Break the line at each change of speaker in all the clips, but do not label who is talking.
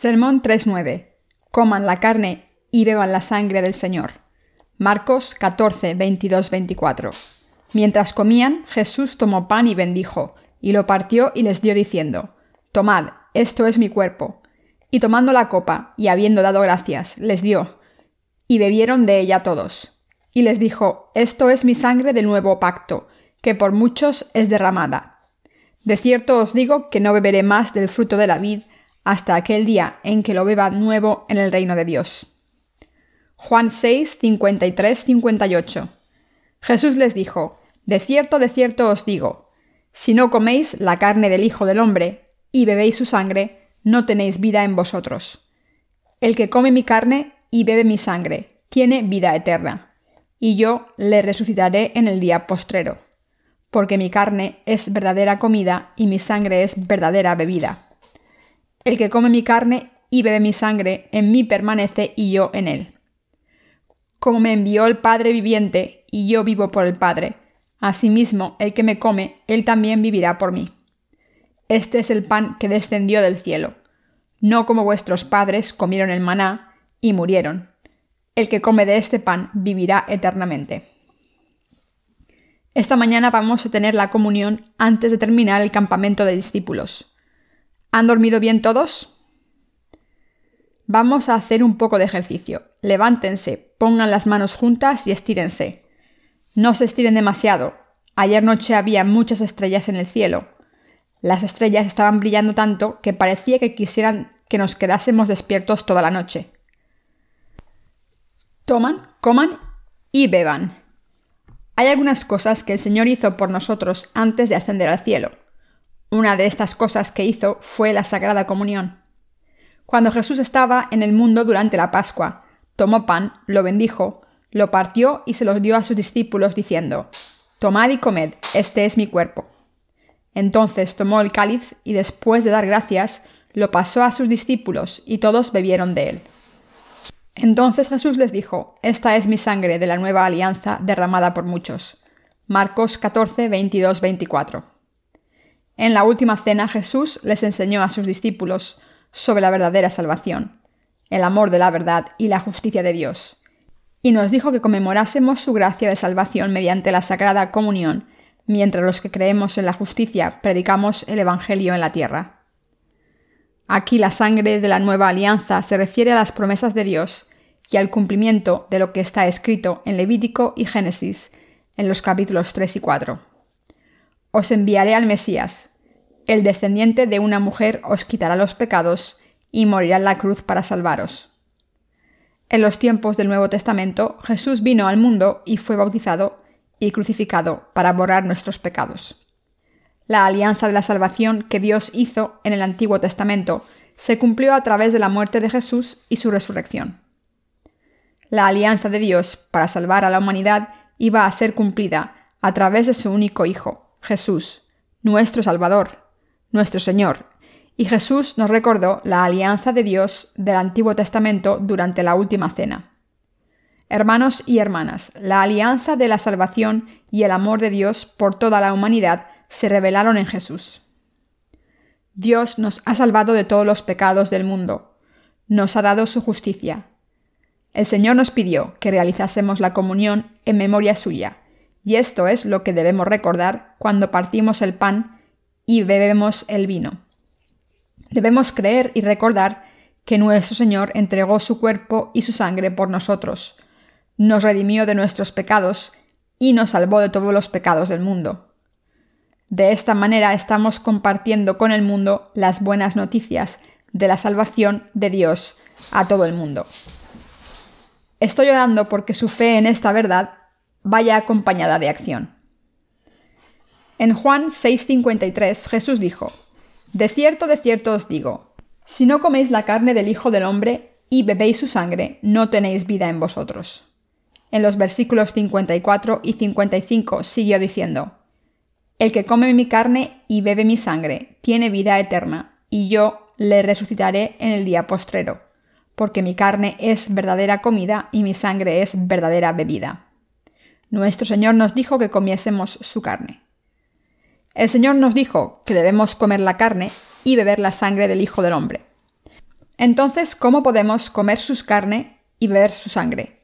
Sermón 3.9. Coman la carne y beban la sangre del Señor. Marcos 14, 22, 24. Mientras comían, Jesús tomó pan y bendijo, y lo partió y les dio diciendo, Tomad, esto es mi cuerpo. Y tomando la copa, y habiendo dado gracias, les dio, y bebieron de ella todos. Y les dijo, Esto es mi sangre del nuevo pacto, que por muchos es derramada. De cierto os digo que no beberé más del fruto de la vid, hasta aquel día en que lo beba nuevo en el reino de Dios. Juan 6, 53, 58. Jesús les dijo, De cierto, de cierto os digo, si no coméis la carne del Hijo del Hombre y bebéis su sangre, no tenéis vida en vosotros. El que come mi carne y bebe mi sangre, tiene vida eterna, y yo le resucitaré en el día postrero, porque mi carne es verdadera comida y mi sangre es verdadera bebida. El que come mi carne y bebe mi sangre, en mí permanece y yo en él. Como me envió el Padre viviente, y yo vivo por el Padre, asimismo el que me come, él también vivirá por mí. Este es el pan que descendió del cielo, no como vuestros padres comieron el maná y murieron. El que come de este pan vivirá eternamente. Esta mañana vamos a tener la comunión antes de terminar el campamento de discípulos. ¿Han dormido bien todos? Vamos a hacer un poco de ejercicio. Levántense, pongan las manos juntas y estírense. No se estiren demasiado. Ayer noche había muchas estrellas en el cielo. Las estrellas estaban brillando tanto que parecía que quisieran que nos quedásemos despiertos toda la noche. Toman, coman y beban. Hay algunas cosas que el Señor hizo por nosotros antes de ascender al cielo. Una de estas cosas que hizo fue la Sagrada Comunión. Cuando Jesús estaba en el mundo durante la Pascua, tomó pan, lo bendijo, lo partió y se los dio a sus discípulos diciendo, Tomad y comed, este es mi cuerpo. Entonces tomó el cáliz y después de dar gracias, lo pasó a sus discípulos y todos bebieron de él. Entonces Jesús les dijo, Esta es mi sangre de la nueva alianza derramada por muchos. Marcos 14, 22, 24. En la última cena Jesús les enseñó a sus discípulos sobre la verdadera salvación, el amor de la verdad y la justicia de Dios, y nos dijo que conmemorásemos su gracia de salvación mediante la Sagrada Comunión, mientras los que creemos en la justicia predicamos el Evangelio en la tierra. Aquí la sangre de la nueva alianza se refiere a las promesas de Dios y al cumplimiento de lo que está escrito en Levítico y Génesis en los capítulos 3 y 4. Os enviaré al Mesías. El descendiente de una mujer os quitará los pecados y morirá en la cruz para salvaros. En los tiempos del Nuevo Testamento, Jesús vino al mundo y fue bautizado y crucificado para borrar nuestros pecados. La alianza de la salvación que Dios hizo en el Antiguo Testamento se cumplió a través de la muerte de Jesús y su resurrección. La alianza de Dios para salvar a la humanidad iba a ser cumplida a través de su único Hijo, Jesús, nuestro Salvador, nuestro Señor. Y Jesús nos recordó la alianza de Dios del Antiguo Testamento durante la última cena. Hermanos y hermanas, la alianza de la salvación y el amor de Dios por toda la humanidad se revelaron en Jesús. Dios nos ha salvado de todos los pecados del mundo, nos ha dado su justicia. El Señor nos pidió que realizásemos la comunión en memoria suya, y esto es lo que debemos recordar cuando partimos el pan y bebemos el vino. Debemos creer y recordar que nuestro Señor entregó su cuerpo y su sangre por nosotros, nos redimió de nuestros pecados y nos salvó de todos los pecados del mundo. De esta manera estamos compartiendo con el mundo las buenas noticias de la salvación de Dios a todo el mundo. Estoy orando porque su fe en esta verdad vaya acompañada de acción. En Juan 6:53 Jesús dijo, De cierto, de cierto os digo, si no coméis la carne del Hijo del Hombre y bebéis su sangre, no tenéis vida en vosotros. En los versículos 54 y 55 siguió diciendo, El que come mi carne y bebe mi sangre tiene vida eterna, y yo le resucitaré en el día postrero, porque mi carne es verdadera comida y mi sangre es verdadera bebida. Nuestro Señor nos dijo que comiésemos su carne. El Señor nos dijo que debemos comer la carne y beber la sangre del Hijo del Hombre. Entonces, ¿cómo podemos comer sus carne y beber su sangre?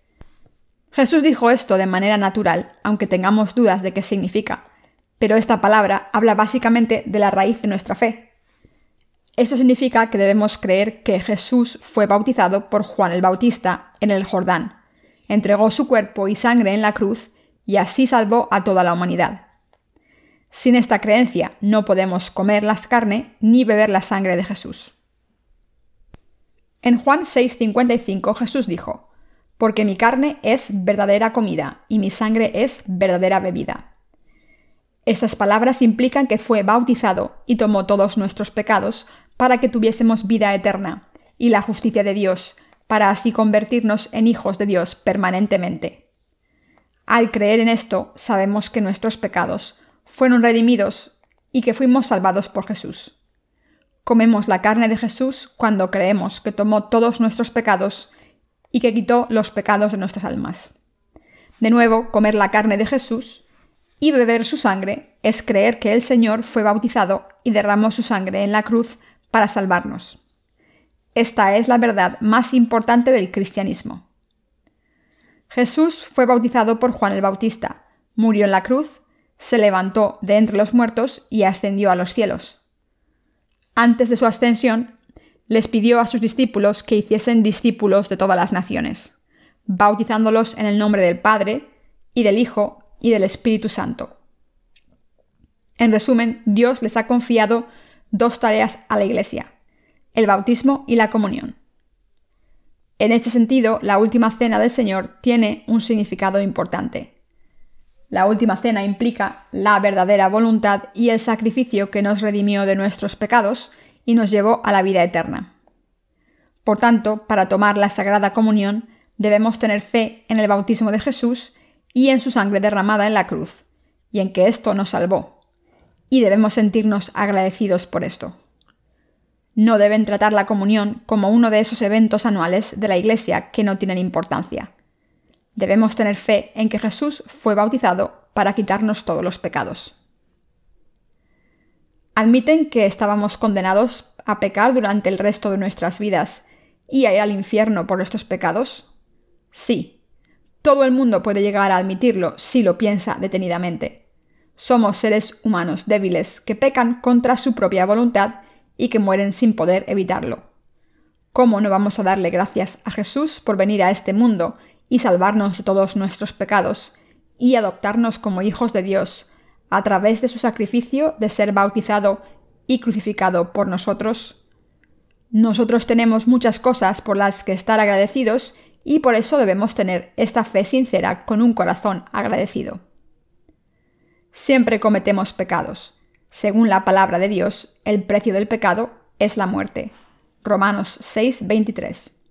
Jesús dijo esto de manera natural, aunque tengamos dudas de qué significa, pero esta palabra habla básicamente de la raíz de nuestra fe. Esto significa que debemos creer que Jesús fue bautizado por Juan el Bautista en el Jordán, entregó su cuerpo y sangre en la cruz y así salvó a toda la humanidad. Sin esta creencia no podemos comer la carne ni beber la sangre de Jesús. En Juan 6:55 Jesús dijo, Porque mi carne es verdadera comida y mi sangre es verdadera bebida. Estas palabras implican que fue bautizado y tomó todos nuestros pecados para que tuviésemos vida eterna y la justicia de Dios, para así convertirnos en hijos de Dios permanentemente. Al creer en esto, sabemos que nuestros pecados fueron redimidos y que fuimos salvados por Jesús. Comemos la carne de Jesús cuando creemos que tomó todos nuestros pecados y que quitó los pecados de nuestras almas. De nuevo, comer la carne de Jesús y beber su sangre es creer que el Señor fue bautizado y derramó su sangre en la cruz para salvarnos. Esta es la verdad más importante del cristianismo. Jesús fue bautizado por Juan el Bautista, murió en la cruz, se levantó de entre los muertos y ascendió a los cielos antes de su ascensión, les pidió a sus discípulos que hiciesen discípulos de todas las naciones, bautizándolos en el nombre del Padre, y del Hijo, y del Espíritu Santo. En resumen, Dios les ha confiado dos tareas a la Iglesia, el bautismo y la comunión. En este sentido, la última cena del Señor tiene un significado importante. La última cena implica la verdadera voluntad y el sacrificio que nos redimió de nuestros pecados y nos llevó a la vida eterna. Por tanto, para tomar la Sagrada Comunión debemos tener fe en el bautismo de Jesús y en su sangre derramada en la cruz, y en que esto nos salvó, y debemos sentirnos agradecidos por esto. No deben tratar la comunión como uno de esos eventos anuales de la Iglesia que no tienen importancia. Debemos tener fe en que Jesús fue bautizado para quitarnos todos los pecados. ¿Admiten que estábamos condenados a pecar durante el resto de nuestras vidas y a ir al infierno por estos pecados? Sí. Todo el mundo puede llegar a admitirlo si lo piensa detenidamente. Somos seres humanos débiles que pecan contra su propia voluntad y que mueren sin poder evitarlo. ¿Cómo no vamos a darle gracias a Jesús por venir a este mundo y salvarnos de todos nuestros pecados, y adoptarnos como hijos de Dios, a través de su sacrificio de ser bautizado y crucificado por nosotros. Nosotros tenemos muchas cosas por las que estar agradecidos y por eso debemos tener esta fe sincera con un corazón agradecido. Siempre cometemos pecados. Según la palabra de Dios, el precio del pecado es la muerte. Romanos 6:23.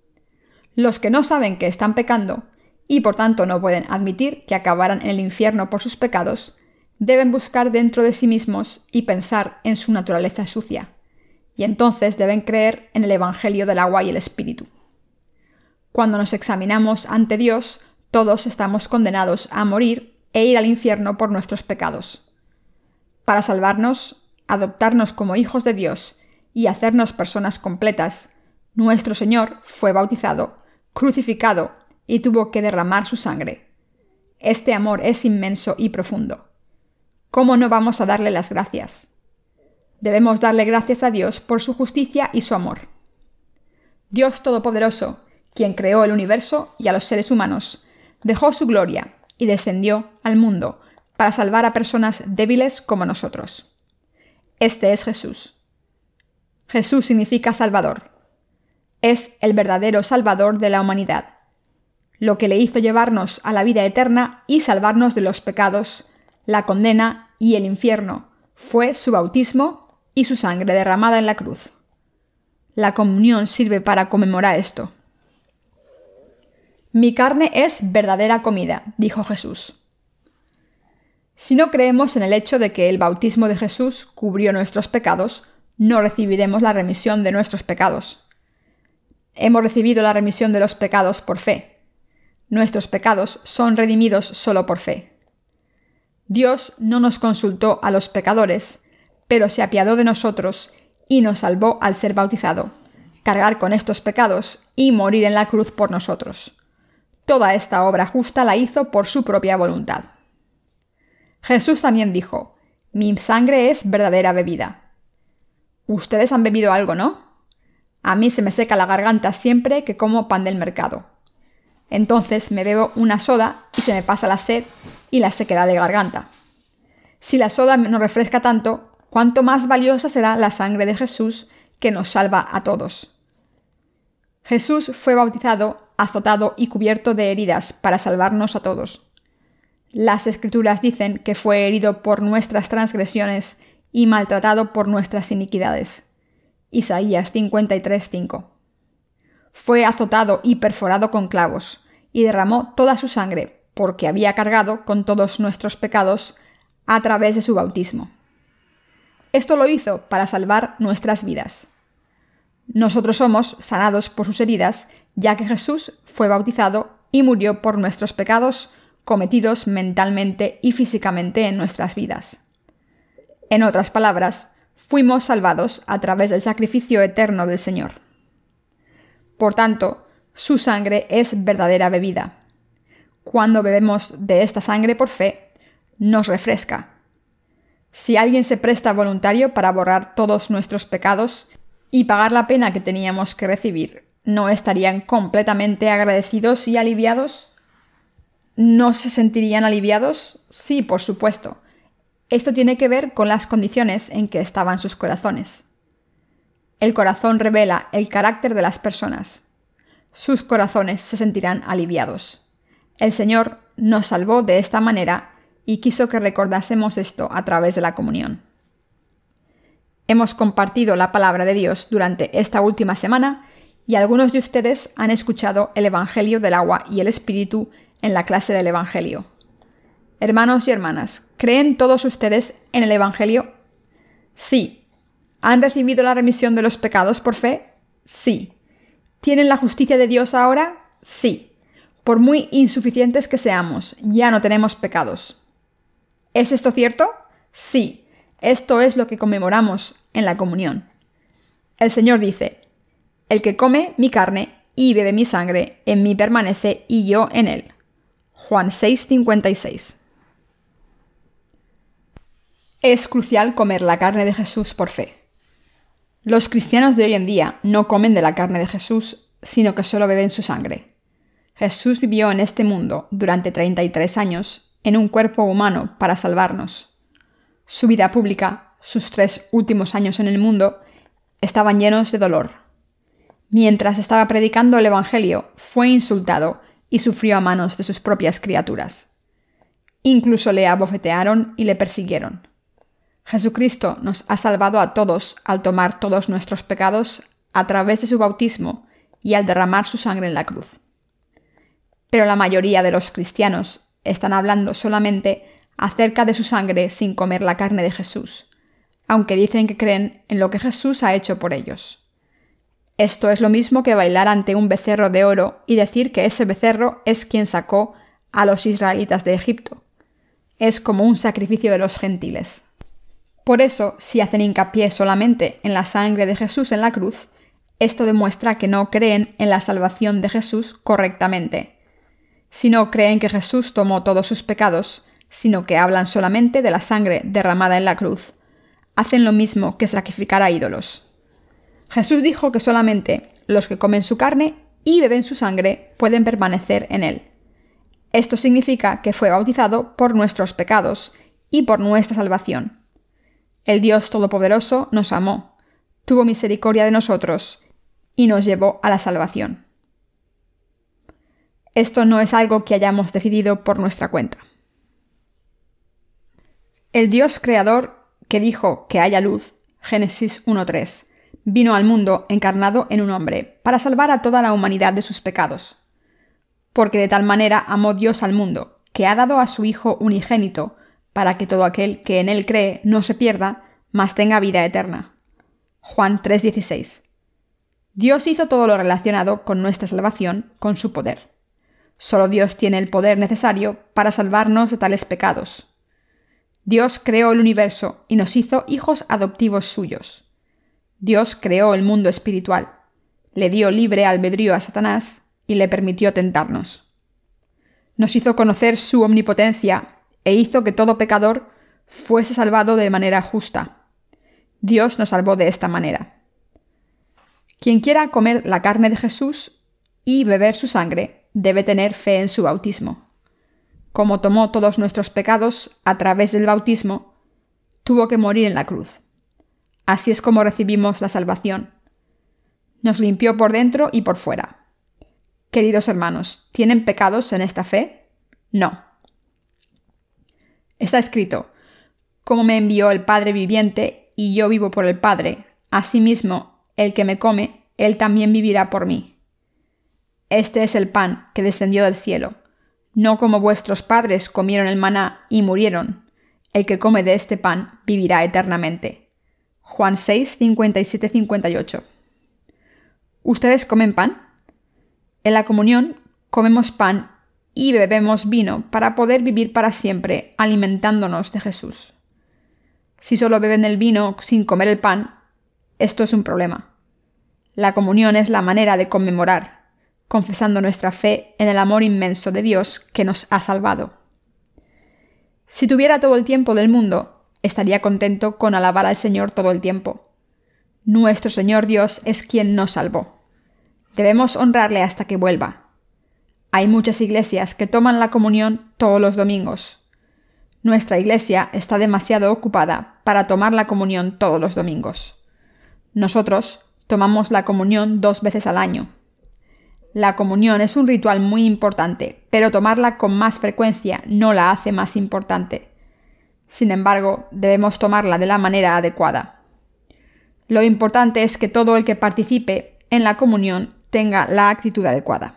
Los que no saben que están pecando y por tanto no pueden admitir que acabarán en el infierno por sus pecados, deben buscar dentro de sí mismos y pensar en su naturaleza sucia, y entonces deben creer en el Evangelio del agua y el Espíritu. Cuando nos examinamos ante Dios, todos estamos condenados a morir e ir al infierno por nuestros pecados. Para salvarnos, adoptarnos como hijos de Dios y hacernos personas completas, nuestro Señor fue bautizado, crucificado y tuvo que derramar su sangre. Este amor es inmenso y profundo. ¿Cómo no vamos a darle las gracias? Debemos darle gracias a Dios por su justicia y su amor. Dios Todopoderoso, quien creó el universo y a los seres humanos, dejó su gloria y descendió al mundo para salvar a personas débiles como nosotros. Este es Jesús. Jesús significa Salvador. Es el verdadero Salvador de la humanidad lo que le hizo llevarnos a la vida eterna y salvarnos de los pecados, la condena y el infierno, fue su bautismo y su sangre derramada en la cruz. La comunión sirve para conmemorar esto. Mi carne es verdadera comida, dijo Jesús. Si no creemos en el hecho de que el bautismo de Jesús cubrió nuestros pecados, no recibiremos la remisión de nuestros pecados. Hemos recibido la remisión de los pecados por fe, Nuestros pecados son redimidos solo por fe. Dios no nos consultó a los pecadores, pero se apiadó de nosotros y nos salvó al ser bautizado, cargar con estos pecados y morir en la cruz por nosotros. Toda esta obra justa la hizo por su propia voluntad. Jesús también dijo, Mi sangre es verdadera bebida. Ustedes han bebido algo, ¿no? A mí se me seca la garganta siempre que como pan del mercado. Entonces me bebo una soda y se me pasa la sed y la sequedad de garganta. Si la soda no refresca tanto, cuánto más valiosa será la sangre de Jesús que nos salva a todos. Jesús fue bautizado, azotado y cubierto de heridas para salvarnos a todos. Las escrituras dicen que fue herido por nuestras transgresiones y maltratado por nuestras iniquidades. Isaías 53:5. Fue azotado y perforado con clavos, y derramó toda su sangre, porque había cargado con todos nuestros pecados a través de su bautismo. Esto lo hizo para salvar nuestras vidas. Nosotros somos sanados por sus heridas, ya que Jesús fue bautizado y murió por nuestros pecados cometidos mentalmente y físicamente en nuestras vidas. En otras palabras, fuimos salvados a través del sacrificio eterno del Señor. Por tanto, su sangre es verdadera bebida. Cuando bebemos de esta sangre por fe, nos refresca. Si alguien se presta voluntario para borrar todos nuestros pecados y pagar la pena que teníamos que recibir, ¿no estarían completamente agradecidos y aliviados? ¿No se sentirían aliviados? Sí, por supuesto. Esto tiene que ver con las condiciones en que estaban sus corazones. El corazón revela el carácter de las personas. Sus corazones se sentirán aliviados. El Señor nos salvó de esta manera y quiso que recordásemos esto a través de la comunión. Hemos compartido la palabra de Dios durante esta última semana y algunos de ustedes han escuchado el Evangelio del agua y el Espíritu en la clase del Evangelio. Hermanos y hermanas, ¿creen todos ustedes en el Evangelio? Sí. ¿Han recibido la remisión de los pecados por fe? Sí. ¿Tienen la justicia de Dios ahora? Sí. Por muy insuficientes que seamos, ya no tenemos pecados. ¿Es esto cierto? Sí, esto es lo que conmemoramos en la comunión. El Señor dice, El que come mi carne y bebe mi sangre, en mí permanece y yo en él. Juan 6:56. Es crucial comer la carne de Jesús por fe. Los cristianos de hoy en día no comen de la carne de Jesús, sino que solo beben su sangre. Jesús vivió en este mundo durante 33 años en un cuerpo humano para salvarnos. Su vida pública, sus tres últimos años en el mundo, estaban llenos de dolor. Mientras estaba predicando el Evangelio, fue insultado y sufrió a manos de sus propias criaturas. Incluso le abofetearon y le persiguieron. Jesucristo nos ha salvado a todos al tomar todos nuestros pecados a través de su bautismo y al derramar su sangre en la cruz. Pero la mayoría de los cristianos están hablando solamente acerca de su sangre sin comer la carne de Jesús, aunque dicen que creen en lo que Jesús ha hecho por ellos. Esto es lo mismo que bailar ante un becerro de oro y decir que ese becerro es quien sacó a los israelitas de Egipto. Es como un sacrificio de los gentiles. Por eso, si hacen hincapié solamente en la sangre de Jesús en la cruz, esto demuestra que no creen en la salvación de Jesús correctamente, si no creen que Jesús tomó todos sus pecados, sino que hablan solamente de la sangre derramada en la cruz. Hacen lo mismo que sacrificar a ídolos. Jesús dijo que solamente los que comen su carne y beben su sangre pueden permanecer en él. Esto significa que fue bautizado por nuestros pecados y por nuestra salvación. El Dios Todopoderoso nos amó, tuvo misericordia de nosotros y nos llevó a la salvación. Esto no es algo que hayamos decidido por nuestra cuenta. El Dios creador que dijo que haya luz, Génesis 1.3, vino al mundo encarnado en un hombre, para salvar a toda la humanidad de sus pecados. Porque de tal manera amó Dios al mundo, que ha dado a su Hijo unigénito, para que todo aquel que en él cree no se pierda, mas tenga vida eterna. Juan 3:16. Dios hizo todo lo relacionado con nuestra salvación con su poder. Solo Dios tiene el poder necesario para salvarnos de tales pecados. Dios creó el universo y nos hizo hijos adoptivos suyos. Dios creó el mundo espiritual. le dio libre albedrío a Satanás y le permitió tentarnos. Nos hizo conocer su omnipotencia e hizo que todo pecador fuese salvado de manera justa. Dios nos salvó de esta manera. Quien quiera comer la carne de Jesús y beber su sangre debe tener fe en su bautismo. Como tomó todos nuestros pecados a través del bautismo, tuvo que morir en la cruz. Así es como recibimos la salvación. Nos limpió por dentro y por fuera. Queridos hermanos, ¿tienen pecados en esta fe? No. Está escrito, como me envió el Padre viviente y yo vivo por el Padre, asimismo, el que me come, él también vivirá por mí. Este es el pan que descendió del cielo, no como vuestros padres comieron el maná y murieron. El que come de este pan vivirá eternamente. Juan 6, 57, 58. ¿Ustedes comen pan? En la comunión comemos pan y bebemos vino para poder vivir para siempre alimentándonos de Jesús. Si solo beben el vino sin comer el pan, esto es un problema. La comunión es la manera de conmemorar, confesando nuestra fe en el amor inmenso de Dios que nos ha salvado. Si tuviera todo el tiempo del mundo, estaría contento con alabar al Señor todo el tiempo. Nuestro Señor Dios es quien nos salvó. Debemos honrarle hasta que vuelva. Hay muchas iglesias que toman la comunión todos los domingos. Nuestra iglesia está demasiado ocupada para tomar la comunión todos los domingos. Nosotros tomamos la comunión dos veces al año. La comunión es un ritual muy importante, pero tomarla con más frecuencia no la hace más importante. Sin embargo, debemos tomarla de la manera adecuada. Lo importante es que todo el que participe en la comunión tenga la actitud adecuada.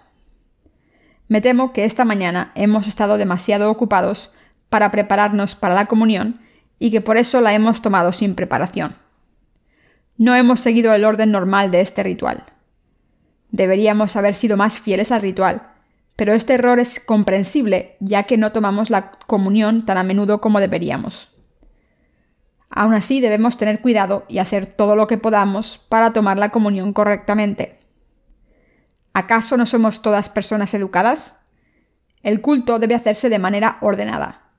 Me temo que esta mañana hemos estado demasiado ocupados para prepararnos para la comunión y que por eso la hemos tomado sin preparación. No hemos seguido el orden normal de este ritual. Deberíamos haber sido más fieles al ritual pero este error es comprensible ya que no tomamos la comunión tan a menudo como deberíamos. Aún así debemos tener cuidado y hacer todo lo que podamos para tomar la comunión correctamente. ¿Acaso no somos todas personas educadas? El culto debe hacerse de manera ordenada.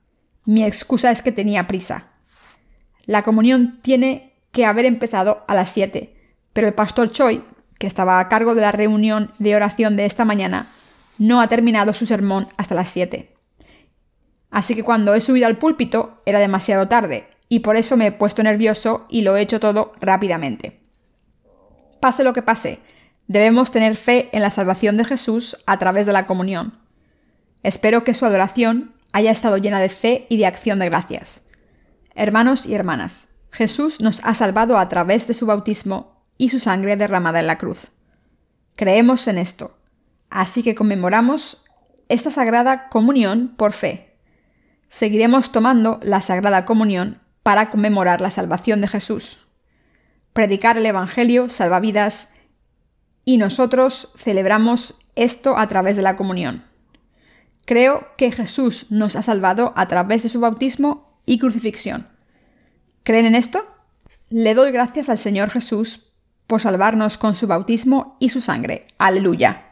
Mi excusa es que tenía prisa. La comunión tiene que haber empezado a las 7, pero el pastor Choi, que estaba a cargo de la reunión de oración de esta mañana, no ha terminado su sermón hasta las 7. Así que cuando he subido al púlpito era demasiado tarde, y por eso me he puesto nervioso y lo he hecho todo rápidamente. Pase lo que pase, debemos tener fe en la salvación de Jesús a través de la comunión. Espero que su adoración haya estado llena de fe y de acción de gracias. Hermanos y hermanas, Jesús nos ha salvado a través de su bautismo y su sangre derramada en la cruz. Creemos en esto Así que conmemoramos esta Sagrada Comunión por fe. Seguiremos tomando la Sagrada Comunión para conmemorar la salvación de Jesús. Predicar el Evangelio salva vidas y nosotros celebramos esto a través de la comunión. Creo que Jesús nos ha salvado a través de su bautismo y crucifixión. ¿Creen en esto? Le doy gracias al Señor Jesús por salvarnos con su bautismo y su sangre. Aleluya.